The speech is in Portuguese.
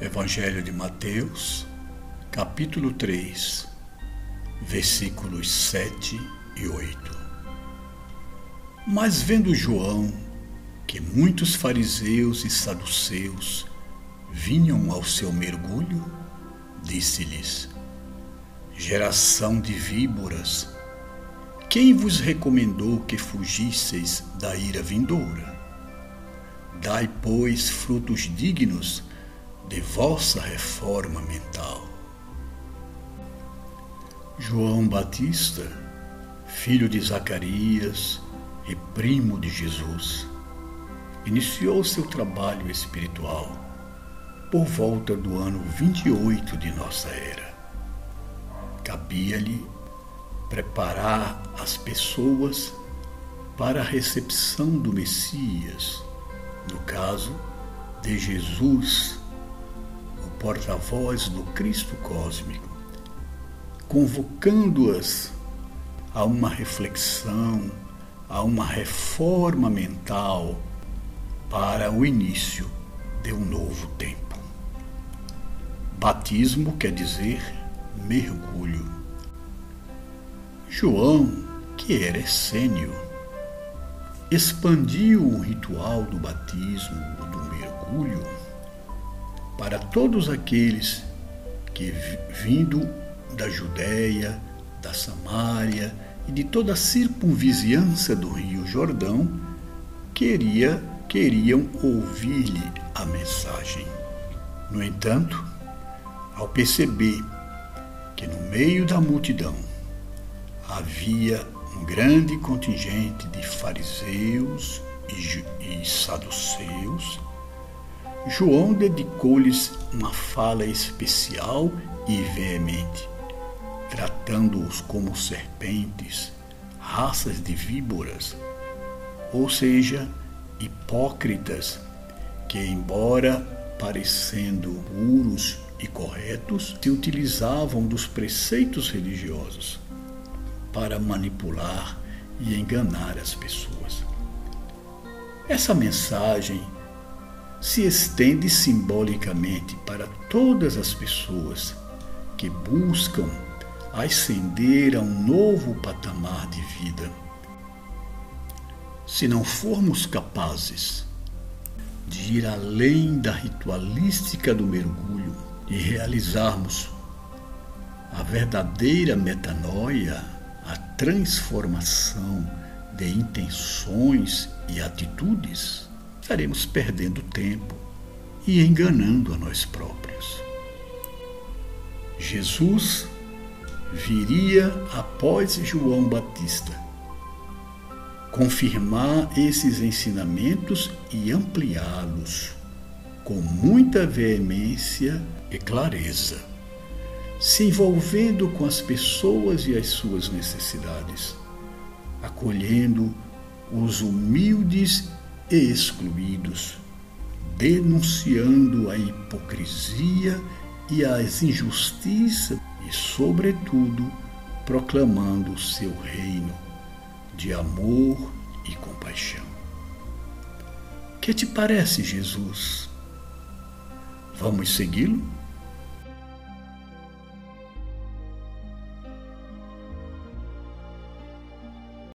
Evangelho de Mateus, capítulo 3, versículos 7 e 8. Mas vendo João que muitos fariseus e saduceus vinham ao seu mergulho, disse-lhes: Geração de víboras, quem vos recomendou que fugisseis da ira vindoura? Dai, pois, frutos dignos de vossa reforma mental. João Batista, filho de Zacarias e primo de Jesus, iniciou seu trabalho espiritual por volta do ano 28 de nossa era. Cabia-lhe preparar as pessoas para a recepção do Messias, no caso de Jesus porta-voz do Cristo cósmico, convocando-as a uma reflexão, a uma reforma mental para o início de um novo tempo. Batismo quer dizer mergulho. João, que era essênio, expandiu o ritual do batismo, do mergulho, para todos aqueles que, vindo da Judéia, da Samária e de toda a circunvizinhança do Rio Jordão, queria, queriam ouvir-lhe a mensagem. No entanto, ao perceber que no meio da multidão havia um grande contingente de fariseus e, e saduceus, João dedicou-lhes uma fala especial e veemente, tratando-os como serpentes, raças de víboras, ou seja, hipócritas que, embora parecendo puros e corretos, se utilizavam dos preceitos religiosos para manipular e enganar as pessoas. Essa mensagem se estende simbolicamente para todas as pessoas que buscam ascender a um novo patamar de vida. Se não formos capazes de ir além da ritualística do mergulho e realizarmos a verdadeira metanoia, a transformação de intenções e atitudes, estaremos perdendo tempo e enganando a nós próprios. Jesus viria após João Batista confirmar esses ensinamentos e ampliá-los com muita veemência e clareza, se envolvendo com as pessoas e as suas necessidades, acolhendo os humildes e excluídos, denunciando a hipocrisia e as injustiças e, sobretudo, proclamando o seu reino de amor e compaixão. Que te parece, Jesus? Vamos segui-lo?